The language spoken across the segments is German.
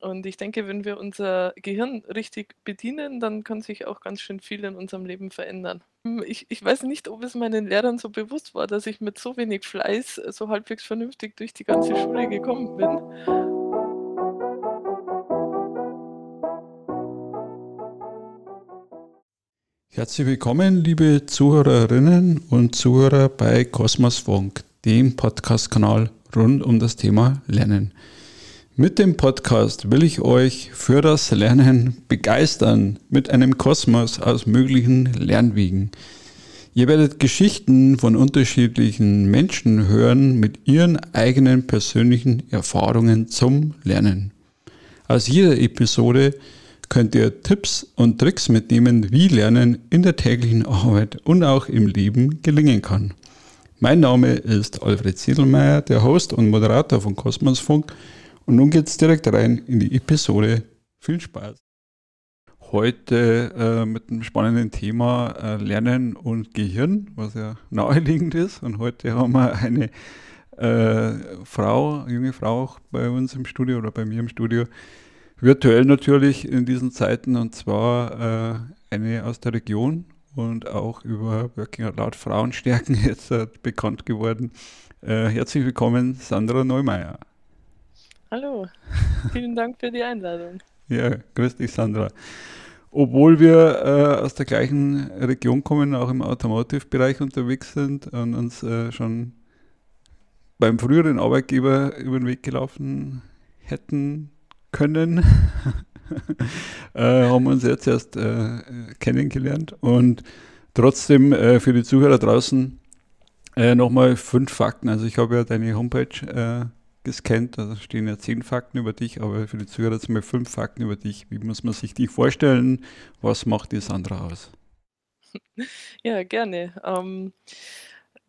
Und ich denke, wenn wir unser Gehirn richtig bedienen, dann kann sich auch ganz schön viel in unserem Leben verändern. Hm, ich, ich weiß nicht, ob es meinen Lehrern so bewusst war, dass ich mit so wenig Fleiß äh, so halbwegs vernünftig durch die ganze Schule gekommen bin. Herzlich willkommen, liebe Zuhörerinnen und Zuhörer bei Kosmos Funk, dem Podcast-Kanal rund um das Thema Lernen. Mit dem Podcast will ich euch für das Lernen begeistern mit einem Kosmos aus möglichen Lernwegen. Ihr werdet Geschichten von unterschiedlichen Menschen hören mit ihren eigenen persönlichen Erfahrungen zum Lernen. Aus jeder Episode könnt ihr Tipps und Tricks mitnehmen, wie Lernen in der täglichen Arbeit und auch im Leben gelingen kann. Mein Name ist Alfred Siedelmeier, der Host und Moderator von Kosmosfunk und nun geht's direkt rein in die Episode. Viel Spaß! Heute äh, mit einem spannenden Thema äh, Lernen und Gehirn, was ja naheliegend ist. Und heute haben wir eine äh, Frau, junge Frau bei uns im Studio oder bei mir im Studio, virtuell natürlich in diesen Zeiten und zwar äh, eine aus der Region und auch über Working Out Loud Frauenstärken jetzt äh, bekannt geworden. Äh, herzlich willkommen, Sandra Neumeier. Hallo, vielen Dank für die Einladung. Ja, grüß dich, Sandra. Obwohl wir äh, aus der gleichen Region kommen, auch im Automotive-Bereich unterwegs sind und uns äh, schon beim früheren Arbeitgeber über den Weg gelaufen hätten können, äh, haben wir uns jetzt erst äh, kennengelernt. Und trotzdem äh, für die Zuhörer draußen äh, nochmal fünf Fakten. Also ich habe ja deine Homepage gescannt. Da stehen ja zehn Fakten über dich, aber für die Zuhörer jetzt mal fünf Fakten über dich. Wie muss man sich dich vorstellen? Was macht die Sandra aus? Ja, gerne. Ähm,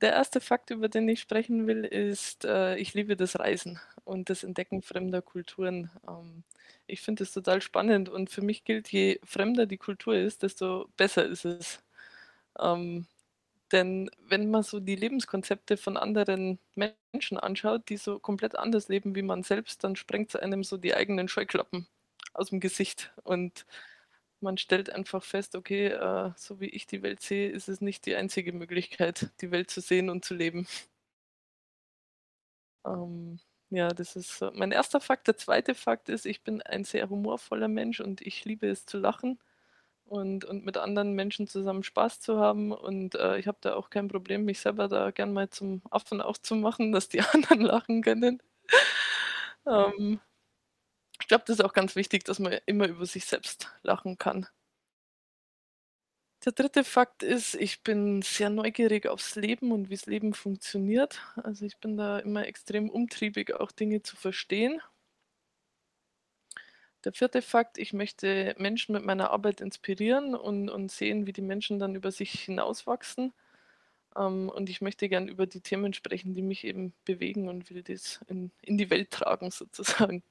der erste Fakt, über den ich sprechen will, ist, äh, ich liebe das Reisen und das Entdecken fremder Kulturen. Ähm, ich finde es total spannend und für mich gilt, je fremder die Kultur ist, desto besser ist es. Ähm, denn wenn man so die Lebenskonzepte von anderen Menschen anschaut, die so komplett anders leben wie man selbst, dann sprengt es einem so die eigenen Scheuklappen aus dem Gesicht. Und man stellt einfach fest, okay, äh, so wie ich die Welt sehe, ist es nicht die einzige Möglichkeit, die Welt zu sehen und zu leben. Ähm, ja, das ist mein erster Fakt. Der zweite Fakt ist, ich bin ein sehr humorvoller Mensch und ich liebe es zu lachen und, und mit anderen Menschen zusammen Spaß zu haben. Und äh, ich habe da auch kein Problem, mich selber da gern mal zum Affen auch zu machen, dass die anderen lachen können. ähm, ich glaube, das ist auch ganz wichtig, dass man immer über sich selbst lachen kann. Der dritte Fakt ist, ich bin sehr neugierig aufs Leben und wie das Leben funktioniert. Also ich bin da immer extrem umtriebig, auch Dinge zu verstehen. Der vierte Fakt, ich möchte Menschen mit meiner Arbeit inspirieren und, und sehen, wie die Menschen dann über sich hinauswachsen. Ähm, und ich möchte gern über die Themen sprechen, die mich eben bewegen und will das in, in die Welt tragen sozusagen.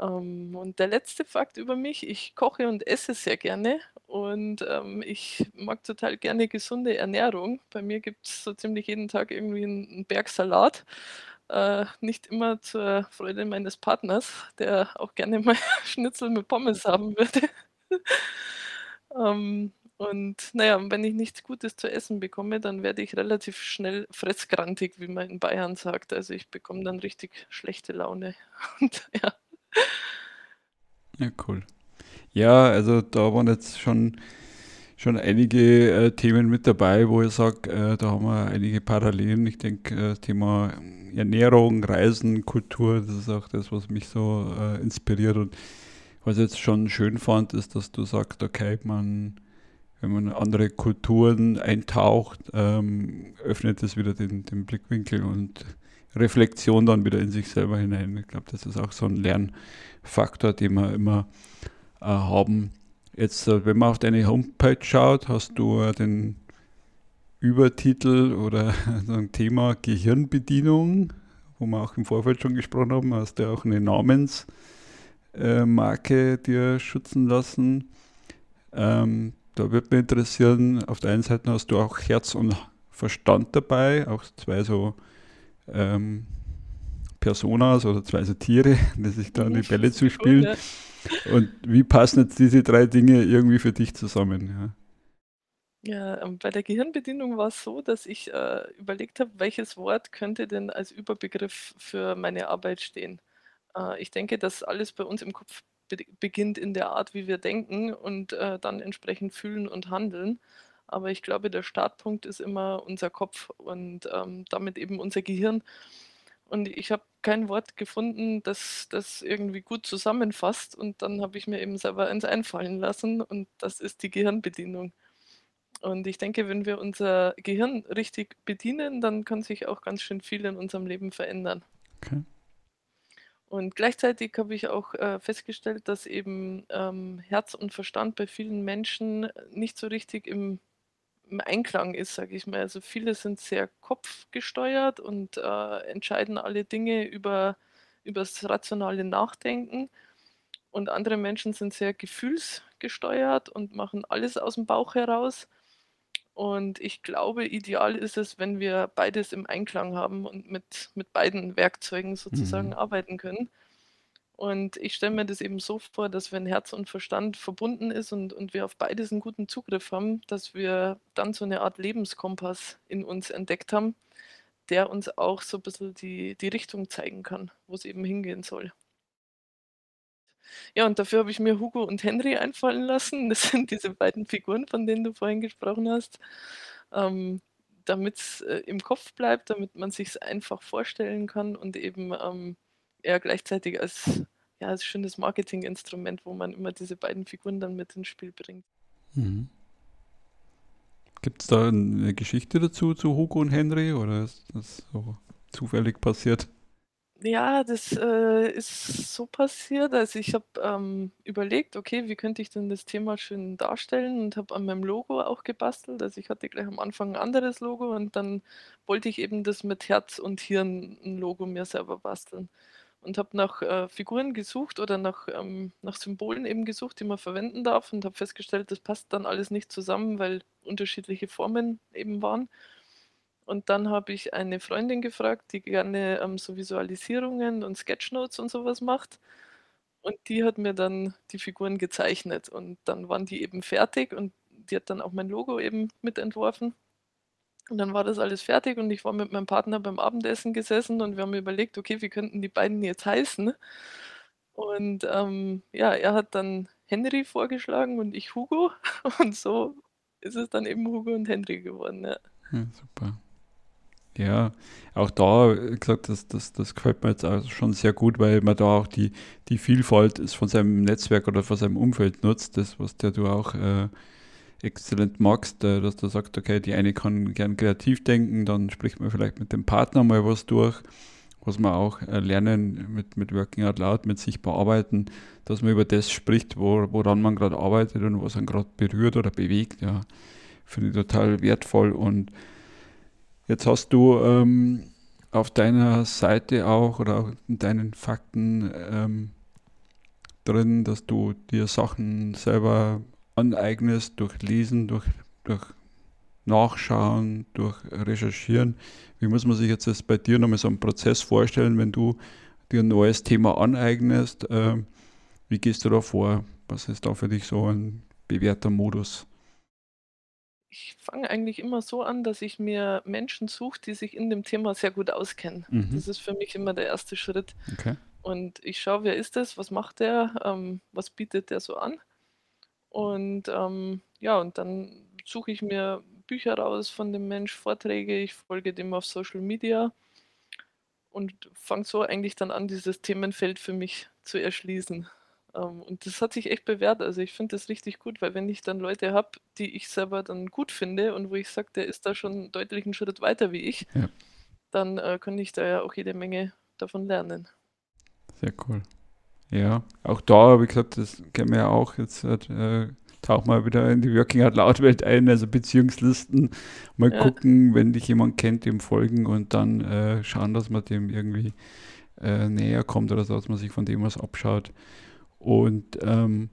Ähm, und der letzte Fakt über mich, ich koche und esse sehr gerne und ähm, ich mag total gerne gesunde Ernährung. Bei mir gibt es so ziemlich jeden Tag irgendwie einen Berg Salat äh, nicht immer zur Freude meines Partners, der auch gerne mal Schnitzel mit Pommes haben würde. ähm, und naja, wenn ich nichts Gutes zu essen bekomme, dann werde ich relativ schnell fressgrantig, wie man in Bayern sagt. Also ich bekomme dann richtig schlechte Laune. Und ja. Ja, cool. Ja, also da waren jetzt schon, schon einige äh, Themen mit dabei, wo ich sage, äh, da haben wir einige Parallelen. Ich denke, äh, Thema Ernährung, Reisen, Kultur, das ist auch das, was mich so äh, inspiriert. Und was ich jetzt schon schön fand, ist, dass du sagst, okay, man, wenn man andere Kulturen eintaucht, ähm, öffnet es wieder den, den Blickwinkel und Reflexion dann wieder in sich selber hinein. Ich glaube, das ist auch so ein Lernfaktor, den wir immer äh, haben. Jetzt, äh, wenn man auf deine Homepage schaut, hast du äh, den Übertitel oder so ein Thema Gehirnbedienung, wo wir auch im Vorfeld schon gesprochen haben, hast du auch eine Namensmarke äh, dir schützen lassen. Ähm, da würde mich interessieren, auf der einen Seite hast du auch Herz und Verstand dabei, auch zwei so ähm, Personas oder zwei so Tiere, die sich da die Bälle zuspielen. Cool, ja. Und wie passen jetzt diese drei Dinge irgendwie für dich zusammen? Ja. Ja, ähm, bei der Gehirnbedienung war es so, dass ich äh, überlegt habe, welches Wort könnte denn als Überbegriff für meine Arbeit stehen. Äh, ich denke, dass alles bei uns im Kopf be beginnt in der Art, wie wir denken und äh, dann entsprechend fühlen und handeln. Aber ich glaube, der Startpunkt ist immer unser Kopf und ähm, damit eben unser Gehirn. Und ich habe kein Wort gefunden, das das irgendwie gut zusammenfasst. Und dann habe ich mir eben selber eins einfallen lassen und das ist die Gehirnbedienung. Und ich denke, wenn wir unser Gehirn richtig bedienen, dann kann sich auch ganz schön viel in unserem Leben verändern. Okay. Und gleichzeitig habe ich auch äh, festgestellt, dass eben ähm, Herz und Verstand bei vielen Menschen nicht so richtig im, im Einklang ist, sage ich mal. Also viele sind sehr kopfgesteuert und äh, entscheiden alle Dinge über, über das rationale Nachdenken. Und andere Menschen sind sehr gefühlsgesteuert und machen alles aus dem Bauch heraus. Und ich glaube, ideal ist es, wenn wir beides im Einklang haben und mit, mit beiden Werkzeugen sozusagen Mhm. arbeiten können. Und ich stelle mir das eben so vor, dass wenn Herz und Verstand verbunden ist und, und wir auf beides einen guten Zugriff haben, dass wir dann so eine Art Lebenskompass in uns entdeckt haben, der uns auch so ein bisschen die, die Richtung zeigen kann, wo es eben hingehen soll. Ja, und dafür habe ich mir Hugo und Henry einfallen lassen. Das sind diese beiden Figuren, von denen du vorhin gesprochen hast. Ähm, damit's, äh, im Kopf bleibt, damit man sich's einfach vorstellen kann und eben, ähm, ja gleichzeitig als ja, als schönes Marketinginstrument, wo man immer diese beiden Figuren dann mit ins Spiel bringt. Mhm. Gibt es da eine Geschichte dazu zu Hugo und Henry oder ist das so zufällig passiert? Ja, das, äh, ist so passiert. Also, ich habe, ähm, überlegt: „Okay, wie könnte ich denn das Thema schön darstellen?“ und habe an meinem Logo auch gebastelt. Also, ich hatte gleich am Anfang ein anderes Logo und dann wollte ich eben das mit Herz und Hirn ein Logo mir selber basteln und habe nach, äh, Figuren gesucht oder nach, ähm nach Symbolen eben gesucht, die man verwenden darf und habe festgestellt, das passt dann alles nicht zusammen, weil unterschiedliche Formen eben waren. Und dann habe ich eine Freundin gefragt, die gerne, ähm, so Visualisierungen und Sketchnotes und sowas macht. Und die hat mir dann die Figuren gezeichnet und dann waren die eben fertig und die hat dann auch mein Logo eben mitentworfen. Und dann war das alles fertig und ich war mit meinem Partner beim Abendessen gesessen und wir haben überlegt: „Okay, wie könnten die beiden jetzt heißen?“ Und, ähm, ja, er hat dann Henry vorgeschlagen und ich Hugo und so ist es dann eben Hugo und Henry geworden, ja. Ja, super. Ja, auch da, wie gesagt, das, das, das gefällt mir jetzt auch schon sehr gut, weil man da auch die, die Vielfalt ist von seinem Netzwerk oder von seinem Umfeld nutzt, das, was der du auch äh, exzellent magst, dass du sagst, okay, die eine kann gern kreativ denken, dann spricht man vielleicht mit dem Partner mal was durch, was man auch äh, lernen mit, mit Working Out Loud, mit sich bearbeiten, dass man über das spricht, wo, woran man gerade arbeitet und was einen gerade berührt oder bewegt, ja, finde ich total wertvoll und Jetzt hast du ähm, auf deiner Seite auch oder auch in deinen Fakten ähm, drin, dass du dir Sachen selber aneignest durch Lesen, durch, durch Nachschauen, durch Recherchieren. Wie muss man sich jetzt das bei dir nochmal so einen Prozess vorstellen, wenn du dir ein neues Thema aneignest? Ähm, wie gehst du da vor? Was ist da für dich so ein bewährter Modus? Ich fange eigentlich immer so an, dass ich mir Menschen suche, die sich in dem Thema sehr gut auskennen. Mhm. Das ist für mich immer der erste Schritt. Okay. Und ich schaue, wer ist das, was macht der, ähm, was bietet der so an? Und ähm, ja, und dann suche ich mir Bücher raus von dem Mensch, Vorträge, ich folge dem auf Social Media und fange so eigentlich dann an, dieses Themenfeld für mich zu erschließen. Ähm, und das hat sich echt bewährt. Also ich finde das richtig gut, weil wenn ich dann Leute habe, die ich selber dann gut finde und wo ich sage, der ist da schon deutlich einen Schritt weiter wie ich, ja. dann äh, kann ich da ja auch jede Menge davon lernen. Sehr cool. Ja, auch da, wie gesagt, das kennen wir ja auch jetzt. Äh, tauch mal wieder in die Working Out Loud Welt ein, also Beziehungslisten. Mal ja. gucken, wenn dich jemand kennt, dem folgen und dann äh, schauen, dass man dem irgendwie äh, näher kommt oder so, dass man sich von dem was abschaut. Und ähm,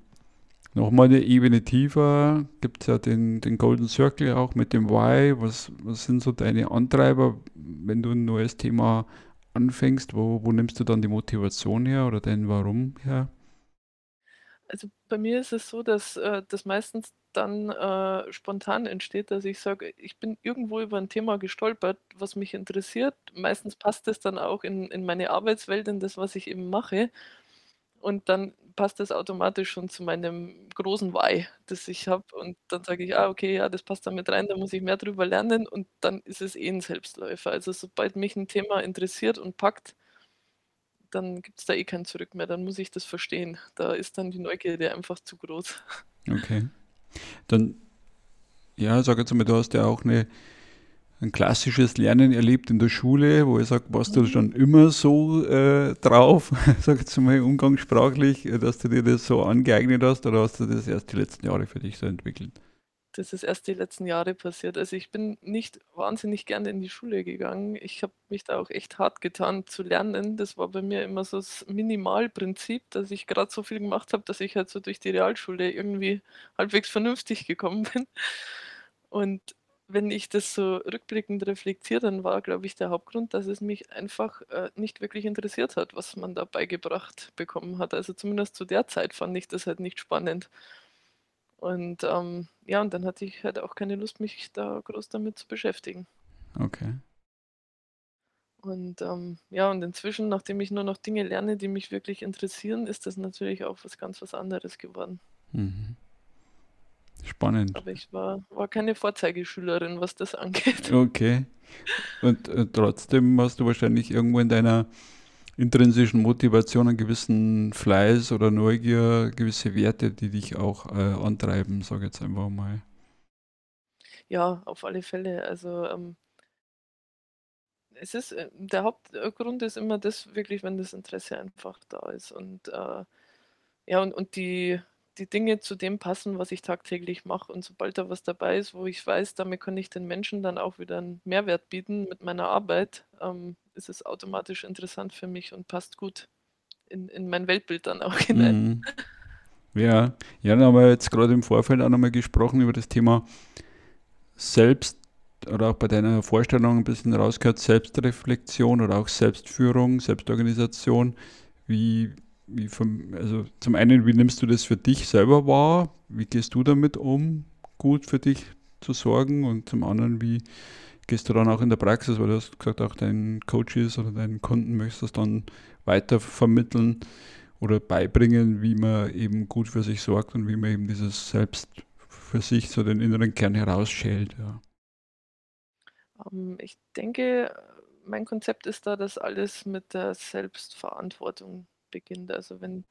nochmal eine Ebene tiefer gibt es ja den, den Golden Circle auch mit dem Why. Was, was sind so deine Antreiber, wenn du ein neues Thema anfängst, wo, wo nimmst du dann die Motivation her oder den Warum her? Also bei mir ist es so, dass äh, das meistens dann äh, spontan entsteht, dass ich sage, ich bin irgendwo über ein Thema gestolpert, was mich interessiert. Meistens passt es dann auch in, in meine Arbeitswelt, in das, was ich eben mache. Und dann passt das automatisch schon zu meinem großen Why, das ich habe. Und dann sage ich, ah, okay, ja, das passt da mit rein, da muss ich mehr drüber lernen. Und dann ist es eh ein Selbstläufer. Also sobald mich ein Thema interessiert und packt, dann gibt es da eh kein Zurück mehr. Dann muss ich das verstehen. Da ist dann die Neugierde einfach zu groß. Okay. Dann, ja, sag jetzt mal, du hast ja auch eine, ein klassisches Lernen erlebt in der Schule, wo ich sage, warst du schon immer so äh, drauf, sag jetzt mal umgangssprachlich, äh, dass du dir das so angeeignet hast oder hast du das erst die letzten Jahre für dich so entwickelt? Das ist erst die letzten Jahre passiert. Also ich bin nicht wahnsinnig gerne in die Schule gegangen. Ich habe mich da auch echt hart getan zu lernen. Das war bei mir immer so das Minimalprinzip, dass ich gerade so viel gemacht habe, dass ich halt so durch die Realschule irgendwie halbwegs vernünftig gekommen bin. Und wenn ich das so rückblickend reflektiere, dann war, glaube ich, der Hauptgrund, dass es mich einfach äh, nicht wirklich interessiert hat, was man da beigebracht bekommen hat. Also zumindest zu der Zeit fand ich das halt nicht spannend. Und ähm, ja, und dann hatte ich halt auch keine Lust, mich da groß damit zu beschäftigen. Okay. Und ähm, ja, und inzwischen, nachdem ich nur noch Dinge lerne, die mich wirklich interessieren, ist das natürlich auch was ganz was anderes geworden. Mhm. Spannend. Aber ich war, war keine Vorzeigeschülerin, was das angeht. Okay. Und äh, trotzdem hast du wahrscheinlich irgendwo in deiner intrinsischen Motivation einen gewissen Fleiß oder Neugier, gewisse Werte, die dich auch äh, antreiben, sage ich jetzt einfach mal. Ja, auf alle Fälle. Also ähm, es ist, äh, der Hauptgrund ist immer das wirklich, wenn das Interesse einfach da ist. Und äh, ja, und, und die, die Dinge zu dem passen, was ich tagtäglich mache. Und sobald da was dabei ist, wo ich weiß, damit kann ich den Menschen dann auch wieder einen Mehrwert bieten mit meiner Arbeit, ähm, ist es automatisch interessant für mich und passt gut in, in mein Weltbild dann auch hinein. Mhm. Ja, ja, dann haben wir jetzt gerade im Vorfeld auch nochmal gesprochen über das Thema Selbst oder auch bei deiner Vorstellung ein bisschen rausgehört, Selbstreflexion oder auch Selbstführung, Selbstorganisation. Wie, wie vom, also zum einen, wie nimmst du das für dich selber wahr? Wie gehst du damit um, gut für dich zu sorgen? Und zum anderen, wie gehst du dann auch in der Praxis, weil du hast gesagt, auch deinen Coaches oder deinen Kunden möchtest du das dann weiter vermitteln oder beibringen, wie man eben gut für sich sorgt und wie man eben dieses Selbst für sich so den inneren Kern herausschält. Ja. Ähm, ich denke, mein Konzept ist da, dass alles mit der Selbstverantwortung beginnt. Also wenn,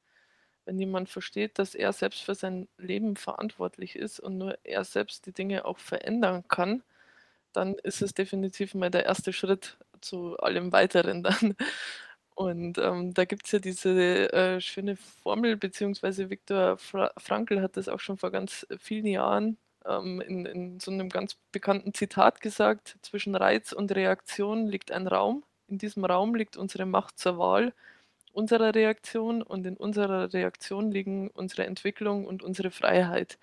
wenn jemand versteht, dass er selbst für sein Leben verantwortlich ist und nur er selbst die Dinge auch verändern kann, dann ist es definitiv mal der erste Schritt zu allem Weiteren dann. Und ähm, da gibt es ja diese äh, schöne Formel, beziehungsweise Viktor Fra Frankl hat das auch schon vor ganz vielen Jahren ähm, in, in so einem ganz bekannten Zitat gesagt, zwischen Reiz und Reaktion liegt ein Raum. In diesem Raum liegt unsere Macht zur Wahl unserer Reaktion und in unserer Reaktion liegen unsere Entwicklung und unsere Freiheit.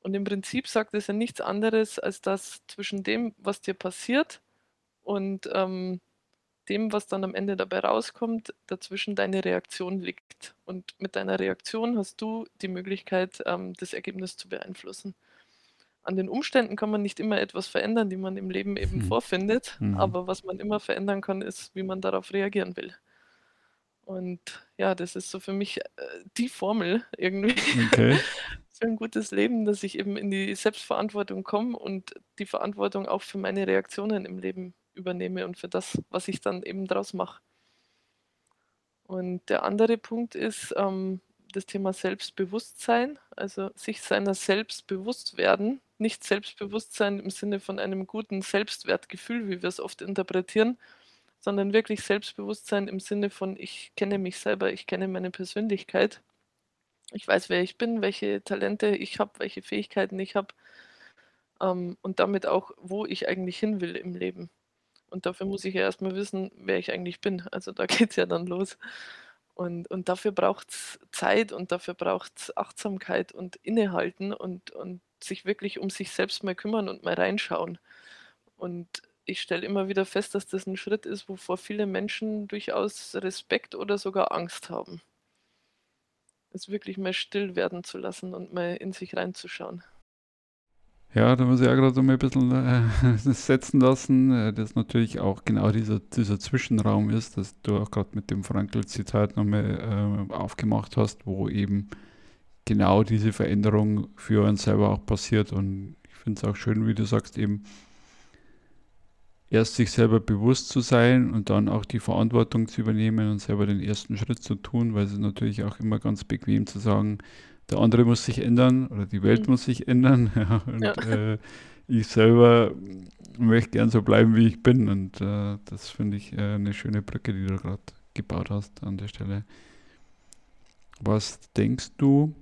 Und im Prinzip sagt es ja nichts anderes, als dass zwischen dem, was dir passiert und ähm, dem, was dann am Ende dabei rauskommt, dazwischen deine Reaktion liegt. Und mit deiner Reaktion hast du die Möglichkeit, ähm, das Ergebnis zu beeinflussen. An den Umständen kann man nicht immer etwas verändern, die man im Leben eben Hm. vorfindet, Mhm. aber was man immer verändern kann, ist, wie man darauf reagieren will. Und ja, das ist so für mich äh, die Formel irgendwie Okay. für ein gutes Leben, dass ich eben in die Selbstverantwortung komme und die Verantwortung auch für meine Reaktionen im Leben übernehme und für das, was ich dann eben draus mache. Und der andere Punkt ist ähm, das Thema Selbstbewusstsein, also sich seiner selbst bewusst werden. Nicht Selbstbewusstsein im Sinne von einem guten Selbstwertgefühl, wie wir es oft interpretieren, sondern wirklich Selbstbewusstsein im Sinne von, ich kenne mich selber, ich kenne meine Persönlichkeit, ich weiß, wer ich bin, welche Talente ich habe, welche Fähigkeiten ich habe ähm, und damit auch, wo ich eigentlich hin will im Leben. Und dafür muss ich ja erstmal wissen, wer ich eigentlich bin. Also da geht es ja dann los. Und, und dafür braucht es Zeit und dafür braucht es Achtsamkeit und Innehalten und, und sich wirklich um sich selbst mal kümmern und mal reinschauen. Und ich stelle immer wieder fest, dass das 'n Schritt ist, wovor viele Menschen durchaus Respekt oder sogar Angst haben. Es wirklich mal still werden zu lassen und mal in sich reinzuschauen. Ja, da muss ich auch grad so mal 'n bisschen, äh, setzen lassen, äh, dass natürlich auch genau dieser dieser Zwischenraum ist, dass du auch grad mit dem Frankl-Zitat noch mal, äh, aufgemacht hast, wo eben genau diese Veränderung für uns selber auch passiert. Und ich finde es auch schön, wie du sagst, eben erst sich selber bewusst zu sein und dann auch die Verantwortung zu übernehmen und selber den ersten Schritt zu tun, weil es ist natürlich auch immer ganz bequem zu sagen der andere muss sich ändern oder die Welt Mhm. muss sich ändern. Ja, und Ja. äh, ich selber möchte gern so bleiben, wie ich bin. Und äh, das finde ich äh, eine schöne Brücke, die du gerade gebaut hast an der Stelle. Was denkst du,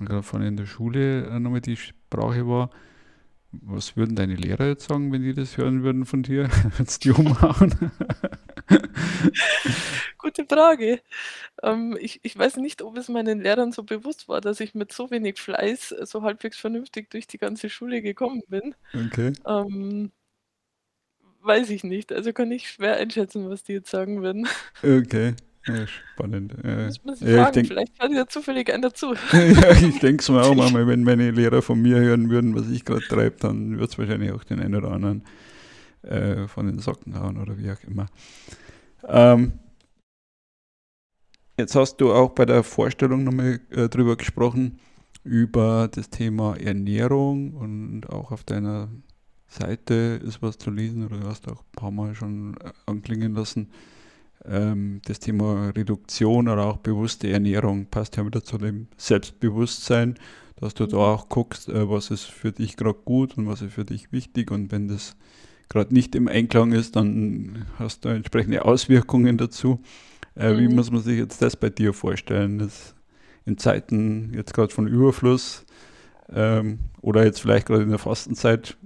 gerade von in der Schule äh, nochmal die Sprache war, was würden deine Lehrer jetzt sagen, wenn die das hören würden von dir? Würdest die umhauen? Gute Frage. Ähm, ich ich weiß nicht, ob es meinen Lehrern so bewusst war, dass ich mit so wenig Fleiß äh, so halbwegs vernünftig durch die ganze Schule gekommen bin. Okay. Ähm weiß ich nicht. Also, kann ich schwer einschätzen, was die jetzt sagen würden. Okay, ja, spannend. Muss ja, ich fragen, denke vielleicht hört ja zufällig einer zu. Ja, ich denke es mir auch manchmal, wenn meine Lehrer von mir hören würden, was ich gerade treibe, dann wird es wahrscheinlich auch den einen oder anderen äh, von den Socken hauen oder wie auch immer. Ähm, jetzt hast du auch bei der Vorstellung nochmal äh, drüber gesprochen, über das Thema Ernährung und auch auf deiner Seite ist was zu lesen oder du hast auch ein paar Mal schon äh, anklingen lassen. Ähm, das Thema Reduktion oder auch bewusste Ernährung passt ja wieder zu dem Selbstbewusstsein, dass du da Mhm. auch guckst, äh, was ist für dich gerade gut und was ist für dich wichtig und wenn das gerade nicht im Einklang ist, dann hast du entsprechende Auswirkungen dazu. Äh, wie Mhm. muss man sich jetzt das bei dir vorstellen? Das in Zeiten jetzt gerade von Überfluss ähm, oder jetzt vielleicht gerade in der Fastenzeit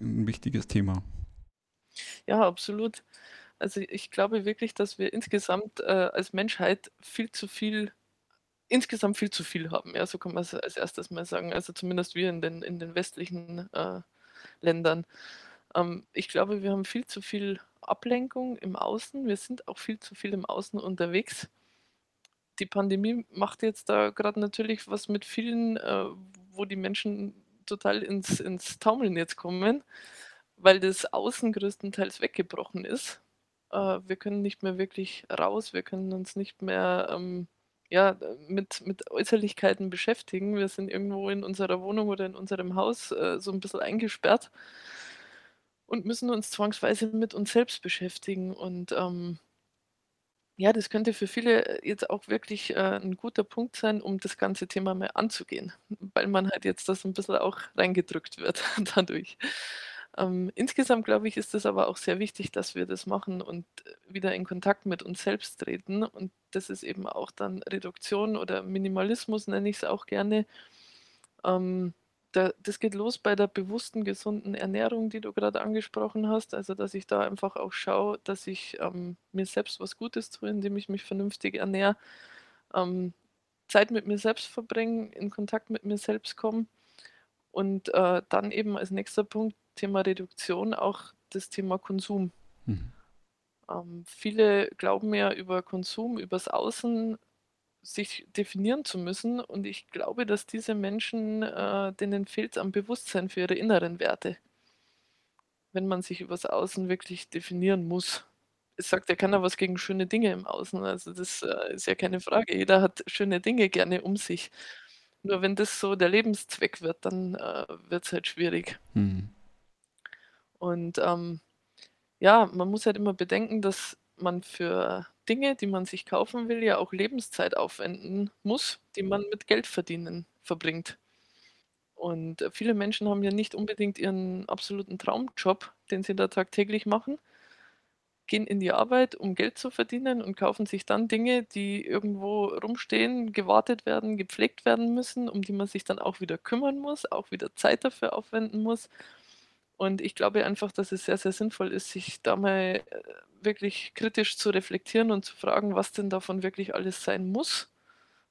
ein wichtiges Thema. Ja, absolut. Also, ich glaube wirklich, dass wir insgesamt, äh, als Menschheit viel zu viel insgesamt viel zu viel haben. Ja, so kann man's als Erstes mal sagen. Also, zumindest wir in den in den westlichen, äh, Ländern. Ähm, ich glaube, wir haben viel zu viel Ablenkung im Außen. Wir sind auch viel zu viel im Außen unterwegs. Die Pandemie macht jetzt da grad natürlich was mit vielen, äh, wo die Menschen total ins ins Taumeln jetzt kommen, weil das Außen größtenteils weggebrochen ist. Äh, wir können nicht mehr wirklich raus, wir können uns nicht mehr, ähm, ja, mit mit Äußerlichkeiten beschäftigen. Wir sind irgendwo in unserer Wohnung oder in unserem Haus, äh, so 'n bisschen eingesperrt und müssen uns zwangsweise mit uns selbst beschäftigen und, ähm ja, das könnte für viele, jetzt auch wirklich, äh, 'n guter Punkt sein, um das ganze Thema mal anzugehen, weil man halt jetzt da so 'n bisschen auch reingedrückt wird dadurch. Ähm, insgesamt glaube ich, ist es aber auch sehr wichtig, dass wir das machen und, äh, wieder in Kontakt mit uns selbst treten und das ist eben auch dann Reduktion oder Minimalismus, nenne ich's auch gerne. Ähm, da das geht los bei der bewussten, gesunden Ernährung, die du grad angesprochen hast. Also, dass ich da einfach auch schaue, dass ich, ähm, mir selbst was Gutes tue, indem ich mich vernünftig ernähre, ähm, Zeit mit mir selbst verbringe, in Kontakt mit mir selbst komme und, äh, dann eben als nächster Punkt, Thema Reduktion, auch das Thema Konsum. Mhm. Ähm, viele glauben ja über Konsum, übers Außen sich definieren zu müssen und ich glaube, dass diese Menschen, äh, denen fehlt's am Bewusstsein für ihre inneren Werte. Wenn man sich übers Außen wirklich definieren muss. Es sagt ja keiner was gegen schöne Dinge im Außen, also das, äh, ist ja keine Frage. Jeder hat schöne Dinge gerne um sich. Nur wenn das so der Lebenszweck wird, dann, äh, wird's halt schwierig. Mhm. Und, ähm, ja, man muss halt immer bedenken, dass man für Dinge, die man sich kaufen will, ja auch Lebenszeit aufwenden muss, die man mit Geldverdienen verbringt. Und, äh, viele Menschen haben ja nicht unbedingt ihren absoluten Traumjob, den sie da tagtäglich machen gehen in die Arbeit, um Geld zu verdienen und kaufen sich dann Dinge, die irgendwo rumstehen, gewartet werden, gepflegt werden müssen, um die man sich dann auch wieder kümmern muss, auch wieder Zeit dafür aufwenden muss. Und ich glaube einfach, dass es sehr, sehr sinnvoll ist, sich da mal, äh, wirklich kritisch zu reflektieren und zu fragen, was denn davon wirklich alles sein muss,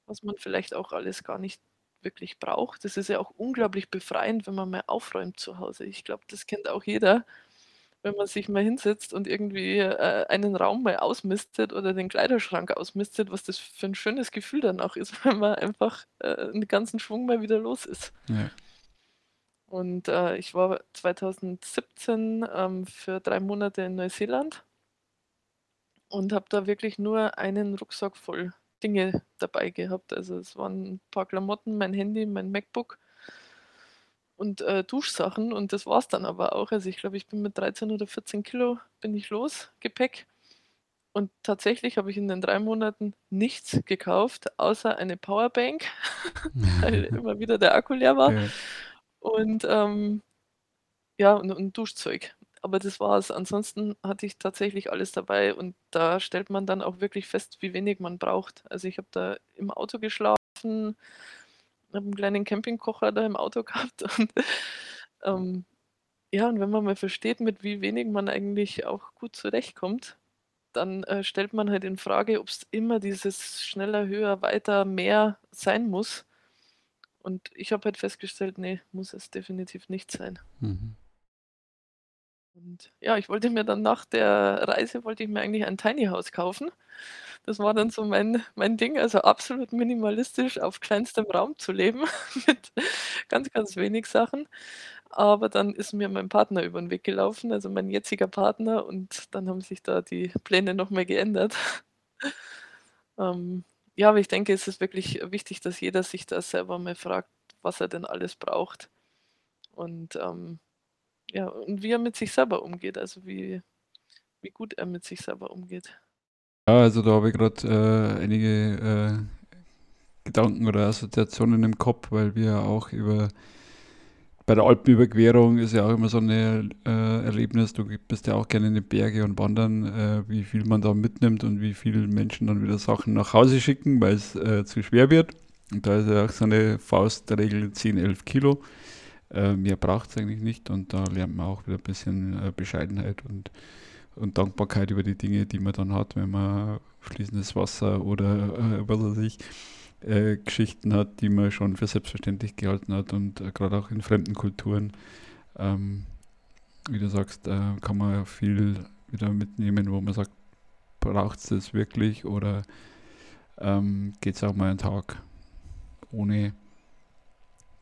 was man vielleicht auch alles gar nicht wirklich braucht. Das ist ja auch unglaublich befreiend, wenn man mal aufräumt zu Hause. Ich glaube, das kennt auch jeder. wenn man sich mal hinsetzt und irgendwie, äh, einen Raum mal ausmistet oder den Kleiderschrank ausmistet, was das für 'n schönes Gefühl dann auch ist, wenn man einfach, äh, 'n ganzen Schwung mal wieder los ist. Ja. Und, äh, ich war 2017, ähm, für 3 Monate in Neuseeland und habe da wirklich nur einen Rucksack voll Dinge dabei gehabt. Also, es waren 'n paar Klamotten, mein Handy, mein MacBook und, äh, Duschsachen und das war's dann aber auch. Also, ich glaube, ich bin mit 13 oder 14 Kilo bin ich los, Gepäck. Und tatsächlich habe ich in den 3 Monaten nichts gekauft, außer eine Powerbank, weil immer wieder der Akku leer war Ja. Und, ähm, ja, und und Duschzeug. Aber das war's. Ansonsten hatte ich tatsächlich alles dabei und da stellt man dann auch wirklich fest, wie wenig man braucht. Also, ich habe da im Auto geschlafen, habe 'n kleinen Campingkocher da im Auto gehabt und, ähm, ja, und wenn man mal versteht, mit wie wenig man eigentlich auch gut zurechtkommt, dann, äh, stellt man halt in Frage, ob's immer dieses schneller, höher, weiter, mehr sein muss. Und ich habe halt festgestellt, ne, muss es definitiv nicht sein. Mhm. Und ja, ich wollte mir dann nach der Reise wollte ich mir eigentlich ein Tiny House kaufen. Das war dann so mein mein Ding, also absolut minimalistisch auf kleinstem Raum zu leben mit ganz, ganz wenig Sachen. Aber dann ist mir mein Partner über 'n Weg gelaufen, also mein jetziger Partner, und dann haben sich da die Pläne noch mal geändert. Ähm, ja, aber ich denke, es ist wirklich wichtig, dass jeder sich da selber mal fragt, was er denn alles braucht. Und, ähm, ja, und wie er mit sich selber umgeht, also wie wie gut er mit sich selber umgeht. Ja, also da habe ich grad, äh, einige, äh, Gedanken oder Assoziationen im Kopf, weil wir auch über bei der Alpenüberquerung ist ja auch immer so 'ne äh, Erlebnis. Du bist ja auch gerne in die Berge und wandern, äh, wie viel man da mitnimmt und wie viel Menschen dann wieder Sachen nach Hause schicken, weil's, äh, zu schwer wird. Und da ist ja auch so 'ne Faustregel 10, 11 Kilo. Äh, mehr braucht's eigentlich nicht und da lernt man auch wieder bisschen, äh, Bescheidenheit und und Dankbarkeit über die Dinge, die man dann hat, wenn man fließendes Wasser oder, äh, was weiß ich, äh, Geschichten hat, die man schon für selbstverständlich gehalten hat und, äh, grad auch in fremden Kulturen, ähm, wie du sagst, äh, kann man viel wieder mitnehmen, wo man sagt: „Braucht's das wirklich oder, ähm, geht's auch mal 'n Tag ohne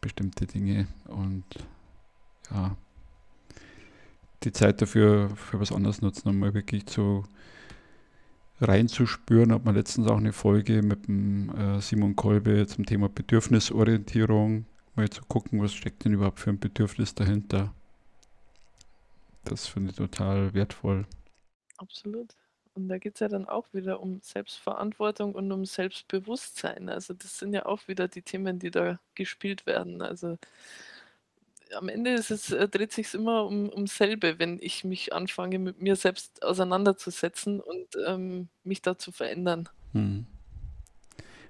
bestimmte Dinge?“ Und ja die Zeit dafür für was anderes nutzen, um mal wirklich zu reinzuspüren. Hat man letztens auch 'ne Folge mit dem, äh, Simon Kolbe zum Thema Bedürfnisorientierung, mal zu gucken, was steckt denn überhaupt für 'n Bedürfnis dahinter. Das finde ich total wertvoll. Absolut. Und da geht's ja dann auch wieder um Selbstverantwortung und um Selbstbewusstsein. Also, das sind ja auch wieder die Themen, die da gespielt werden. Also am Ende ist es äh, dreht sich's immer um ums selbe, wenn ich mich anfange, mit mir selbst auseinanderzusetzen und, ähm, mich da zu verändern. Mhm.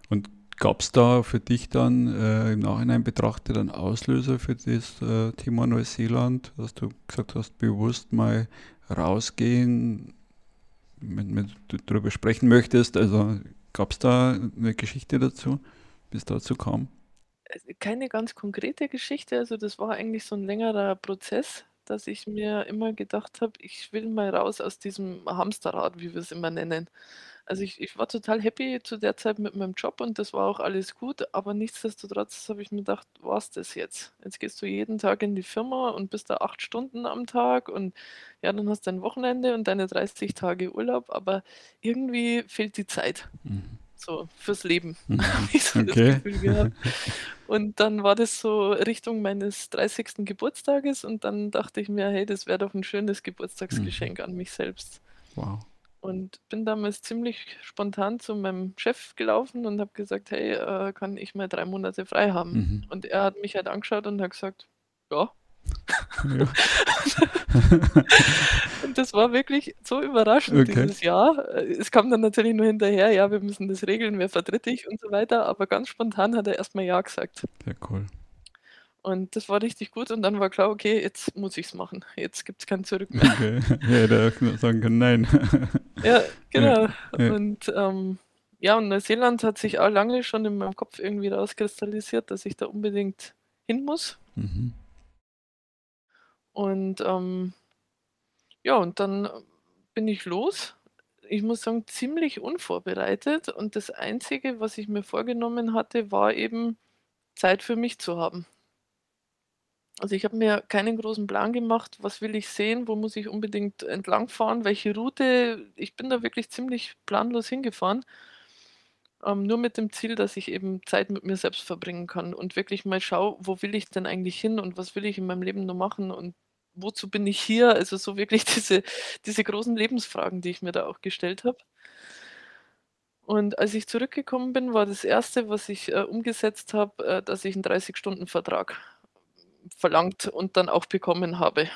Und gab's da für dich dann, äh, im Nachhinein betrachtet einen Auslöser für das, äh, Thema Neuseeland, dass du gesagt hast, bewusst mal rausgehen, wenn wenn du drüber sprechen möchtest? Also, gab's da 'ne Geschichte dazu, wie's dazu kam? Keine ganz konkrete Geschichte, also das war eigentlich so 'n längerer Prozess, dass ich mir immer gedacht habe: „Ich will mal raus aus diesem Hamsterrad“, wie wir's immer nennen. Also, ich ich war total happy zu der Zeit mit meinem Job und das war auch alles gut, aber nichtsdestotrotz habe ich mir gedacht: „War's das jetzt? Jetzt gehst du jeden Tag in die Firma und bist da 8 Stunden am Tag und ja, dann hast du dein Wochenende und deine 30 Tage Urlaub, aber irgendwie fehlt die Zeit, Mhm. So fürs Leben“, Mhm. ich so das Okay. Gefühl gehabt. Und dann war das so Richtung meines 30. Geburtstages und dann dachte ich mir: „Hey, das wäre doch 'n schönes Mhm. Geburtstagsgeschenk an mich selbst.“ Wow. Und bin damals ziemlich spontan zu meinem Chef gelaufen und habe gesagt: „Hey, äh, kann ich mal 3 Monate frei haben?“ Mhm. Und er hat mich halt angeschaut und hat gesagt: „Ja.“ Ja. Und das war wirklich so überraschend, Okay. dieses „Ja“. Äh, es kam dann natürlich nur hinterher: „Ja, wir müssen das regeln, wer vertritt dich?“ und so weiter, aber ganz spontan hat er erst mal „Ja“ gesagt. Sehr cool. Und das war richtig gut und dann war klar: „Okay, jetzt muss ich's machen. Jetzt gibt's kein Zurück mehr.“ Okay. Ja, hätte auch sagen können: „Nein.“ Ja, Ja, genau. ja. Und, ähm, ja, und Neuseeland hat sich auch lange schon in meinem Kopf irgendwie rauskristallisiert, dass ich da unbedingt hin muss. Mhm. Und, ähm Ja, und dann, bin ich los. Ich muss sagen, ziemlich unvorbereitet und das Einzige, was ich mir vorgenommen hatte, war eben Zeit für mich zu haben. Also, ich habe mir keinen großen Plan gemacht, was will ich sehen, wo muss ich unbedingt entlangfahren, welche Route. Ich bin da wirklich ziemlich planlos hingefahren, ähm, nur mit dem Ziel, dass ich eben Zeit mit mir selbst verbringen kann und wirklich mal schaue, wo will ich denn eigentlich hin und was will ich in meinem Leben noch machen und wozu bin ich hier? Also, so wirklich diese diese großen Lebensfragen, die ich mir da auch gestellt habe. Und als ich zurückgekommen bin, war das Erste, was ich, äh, umgesetzt habe, äh, dass ich 'n 30-Stunden-Vertrag verlangt und dann auch bekommen habe.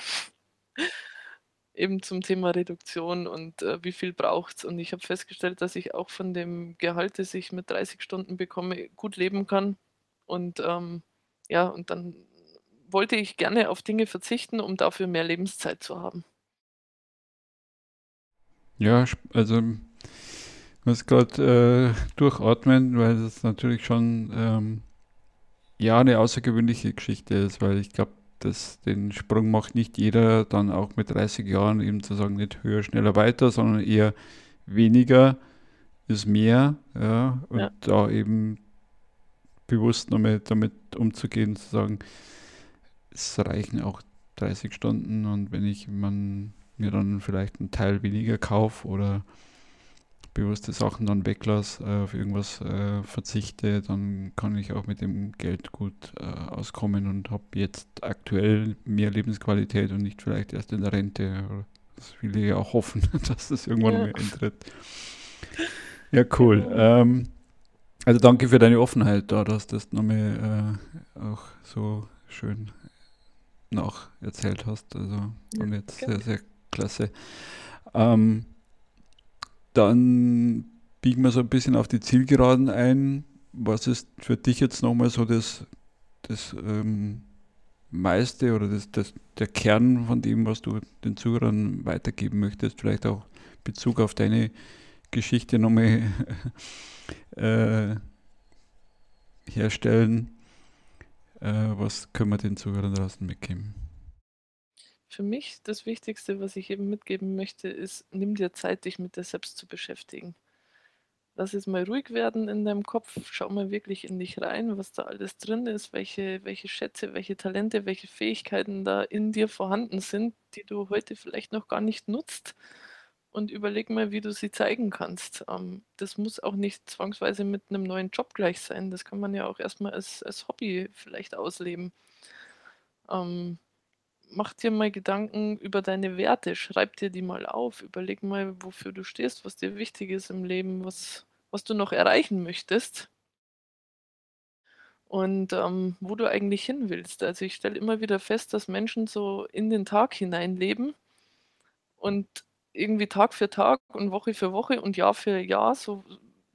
Eben zum Thema Reduktion und, äh, wie viel braucht's? Und ich habe festgestellt, dass ich auch von dem Gehalt, das ich mit 30 Stunden bekomme, gut leben kann. Und, ähm, ja, und dann wollte ich gerne auf Dinge verzichten, um dafür mehr Lebenszeit zu haben. Ja, also, ich muss grad, äh, durchatmen, weil das natürlich schon, ähm, ja, 'ne außergewöhnliche Geschichte ist, weil ich glaube, dass den Sprung macht nicht jeder dann auch mit 30 Jahren eben zu sagen, nicht höher, schneller, weiter, sondern eher weniger ist mehr, ja, und Ja. da eben bewusst noch mal damit umzugehen, zu sagen, es reichen auch 30 Stunden und wenn ich man mir dann vielleicht 'n Teil weniger kaufe oder bewusste Sachen dann weglasse, äh, auf irgendwas, äh, verzichte, dann kann ich auch mit dem Geld gut, äh, auskommen und habe jetzt aktuell mehr Lebensqualität und nicht vielleicht erst in der Rente, oder was viele ja auch hoffen, dass das irgendwann Ja. mal eintritt. Ja, cool. Genau. Ähm, also, danke für deine Offenheit da, dass du das noch mal, äh, auch so schön nacherzählt hast. Also, ich jetzt sehr, sehr klasse. Ähm dann biegen wir so 'n bisschen auf die Zielgeraden ein. Was ist für dich jetzt noch mal so das das, ähm, meiste oder das das der Kern von dem, was du den Zuhörern weitergeben möchtest? Vielleicht auch Bezug auf deine Geschichte noch mal, äh, herstellen. Äh, was können wir den Zuhörern draußen mitgeben? Für mich das Wichtigste, was ich eben mitgeben möchte, ist: Nimm dir Zeit, dich mit dir selbst zu beschäftigen. Lass es mal ruhig werden in deinem Kopf. Schau mal wirklich in dich rein, was da alles drin ist, welche welche Schätze, welche Talente, welche Fähigkeiten da in dir vorhanden sind, die du heute vielleicht noch gar nicht nutzt. Und überleg mal, wie du sie zeigen kannst. Ähm, das muss auch nicht zwangsweise mit 'nem neuen Job gleich sein. Das kann man ja auch erst mal als als Hobby vielleicht ausleben. Mach dir mal Gedanken über deine Werte. Schreib dir die mal auf. Überleg mal, wofür du stehst, was dir wichtig ist im Leben, was was du noch erreichen möchtest. Und, ähm, wo du eigentlich hin willst. Also, ich stelle immer wieder fest, dass Menschen so in den Tag hinein leben und irgendwie Tag für Tag und Woche für Woche und Jahr für Jahr so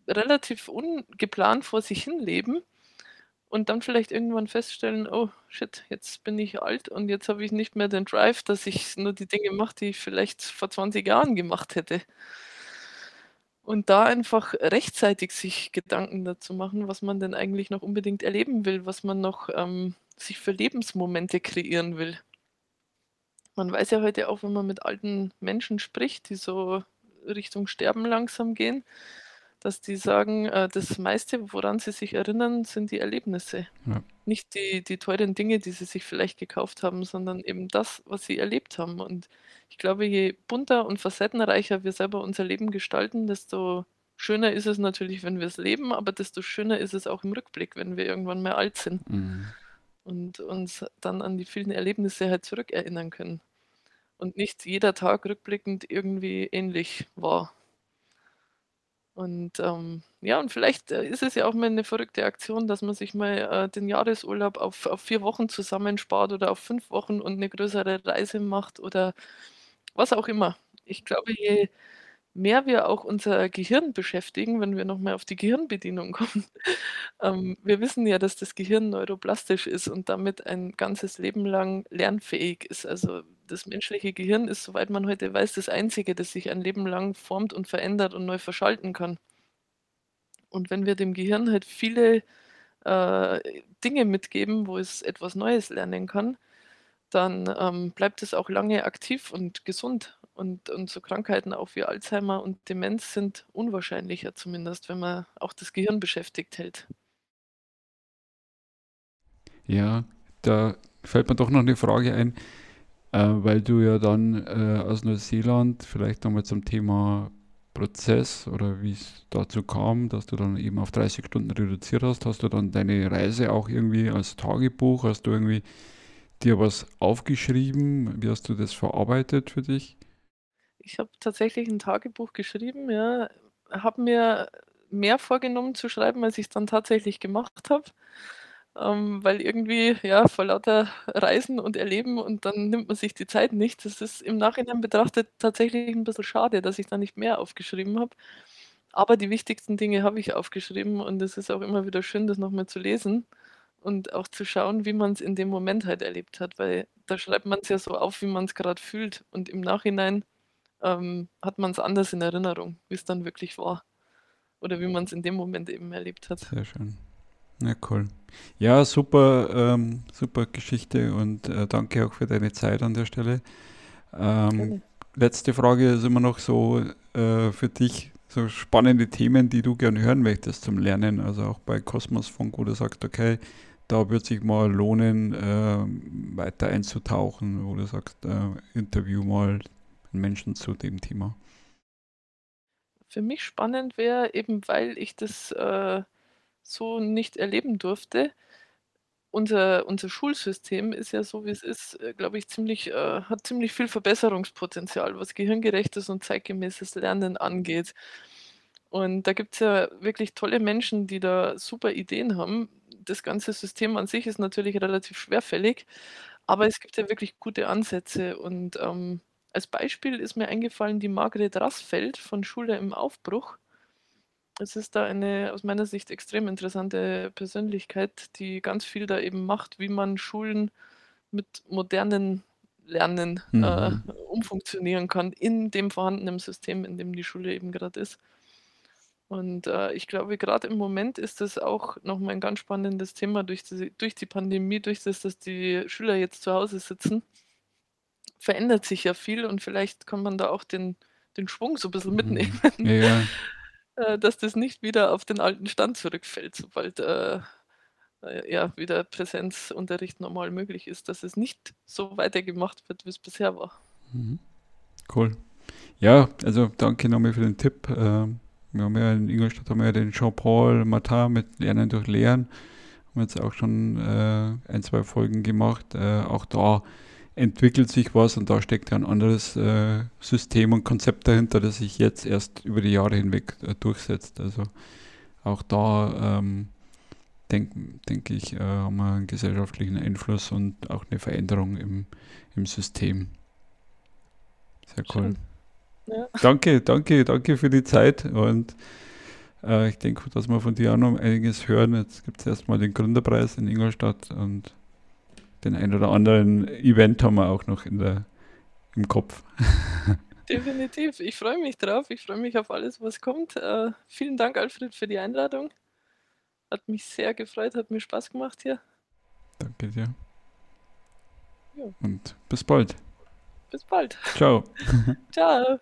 relativ ungeplant vor sich hin leben und dann vielleicht irgendwann feststellen: „Oh shit, jetzt bin ich alt und jetzt habe ich nicht mehr den Drive, dass ich nur die Dinge mache, die ich vielleicht vor 20 Jahren gemacht hätte.“ Und da einfach rechtzeitig sich Gedanken dazu machen, was man denn eigentlich noch unbedingt erleben will, was man noch, ähm, sich für Lebensmomente kreieren will. Man weiß ja heute auch, wenn man mit alten Menschen spricht, die so Richtung Sterben langsam gehen, dass die sagen, äh, das meiste, woran sie sich erinnern, sind die Erlebnisse. Ja. Nicht die die teuren Dinge, die sie sich vielleicht gekauft haben, sondern eben das, was sie erlebt haben. Und ich glaube, je bunter und facettenreicher wir selber unser Leben gestalten, desto schöner ist es natürlich, wenn wir's leben, aber desto schöner ist es auch im Rückblick, wenn wir irgendwann mal alt sind Mhm. und uns dann an die vielen Erlebnisse halt zurückerinnern können und nicht jeder Tag rückblickend irgendwie ähnlich war. Und, ähm, ja, und vielleicht, äh, ist es ja auch mal 'ne verrückte Aktion, dass man sich mal, äh, den Jahresurlaub auf auf 4 Wochen zusammenspart oder auf 5 Wochen und 'ne größere Reise macht oder was auch immer. Ich glaube, je mehr wir auch unser Gehirn beschäftigen, wenn wir noch mal auf die Gehirnbedienung kommen ähm, wir wissen ja, dass das Gehirn neuroplastisch ist und damit ein ganzes Leben lang lernfähig ist. Also, das menschliche Gehirn ist, soweit man heute weiß, das Einzige, das sich ein Leben lang formt und verändert und neu verschalten kann. Und wenn wir dem Gehirn halt viele, äh, Dinge mitgeben, wo es etwas Neues lernen kann, dann, ähm, bleibt es auch lange aktiv und gesund. Und, und so Krankheiten auch wie Alzheimer und Demenz sind unwahrscheinlicher zumindest, wenn man auch das Gehirn beschäftigt hält. Ja, da fällt mir doch noch eine Frage ein, äh, weil du ja dann äh, aus Neuseeland vielleicht nochmal zum Thema Prozess oder wie es dazu kam, dass du dann eben auf 30 Stunden reduziert hast. Hast du dann deine Reise auch irgendwie als Tagebuch, hast du irgendwie dir was aufgeschrieben? Wie hast du das verarbeitet für dich? Ich habe tatsächlich ein Tagebuch geschrieben, ja. Habe mir mehr vorgenommen zu schreiben, als ich es dann tatsächlich gemacht habe. Ähm, weil irgendwie, ja, vor lauter Reisen und Erleben und dann nimmt man sich die Zeit nicht. Das ist im Nachhinein betrachtet tatsächlich ein bisschen schade, dass ich da nicht mehr aufgeschrieben habe. Aber die wichtigsten Dinge habe ich aufgeschrieben und es ist auch immer wieder schön, das nochmal zu lesen und auch zu schauen, wie man es in dem Moment halt erlebt hat, weil da schreibt man es ja so auf, wie man es gerade fühlt und im Nachhinein ähm, hat man es anders in Erinnerung, wie es dann wirklich war oder wie man es in dem Moment eben erlebt hat. Sehr schön. Ja, cool. Ja, super, ähm, super Geschichte und äh, danke auch für deine Zeit an der Stelle. Ähm, letzte Frage ist immer noch so äh, für dich, so spannende Themen, die du gerne hören möchtest zum Lernen, also auch bei Kosmosfunk, wo du sagst, okay, da wird sich mal lohnen, äh, weiter einzutauchen, wo du sagst, äh, interview mal einen Menschen zu dem Thema. Für mich spannend wäre, eben weil ich das äh, so nicht erleben durfte. Unser, unser Schulsystem ist ja so, wie es ist, äh, glaube ich, ziemlich, äh, hat ziemlich viel Verbesserungspotenzial, was gehirngerechtes und zeitgemäßes Lernen angeht. Und da gibt es ja wirklich tolle Menschen, die da super Ideen haben. Das ganze System an sich ist natürlich relativ schwerfällig, aber es gibt ja wirklich gute Ansätze. Und ähm, als Beispiel ist mir eingefallen die Margret Rassfeld von Schule im Aufbruch es ist da eine aus meiner Sicht extrem interessante Persönlichkeit, die ganz viel da eben macht, wie man Schulen mit modernen Lernen äh, mhm. umfunktionieren kann in dem vorhandenen System, in dem die Schule eben gerade ist. Und äh, ich glaube, gerade im Moment ist das auch nochmal ein ganz spannendes Thema durch die, durch die Pandemie, durch das, dass die Schüler jetzt zu Hause sitzen, verändert sich ja viel und vielleicht kann man da auch den, den Schwung so ein bisschen mhm. mitnehmen. Ja. Äh, dass das nicht wieder auf den alten Stand zurückfällt, sobald äh, äh, ja, wieder Präsenzunterricht normal möglich ist, dass es nicht so weitergemacht wird, wie es bisher war. Mhm. Cool. Ja, also danke nochmal für den Tipp. Ähm, wir haben ja in Ingolstadt haben wir ja den Jean-Paul Martin mit Lernen durch Lehren. Haben jetzt auch schon äh, ein, zwei Folgen gemacht. Äh, auch da entwickelt sich was und da steckt ein anderes äh, System und Konzept dahinter, das sich jetzt erst über die Jahre hinweg äh, durchsetzt. Also auch da ähm, denke denk ich, äh, haben wir einen gesellschaftlichen Einfluss und auch eine Veränderung im, im System. Sehr cool. Ja. Danke, danke, danke für die Zeit und äh, ich denke, dass wir von dir auch noch einiges hören. Jetzt gibt es erstmal den Gründerpreis in Ingolstadt und den ein oder anderen Event haben wir auch noch in der, im Kopf. Definitiv. Ich freue mich drauf. Ich freue mich auf alles, was kommt. Äh, vielen Dank, Alfred, für die Einladung. Hat mich sehr gefreut, hat mir Spaß gemacht hier. Danke dir. Ja. Und bis bald. Bis bald. Ciao. Ciao.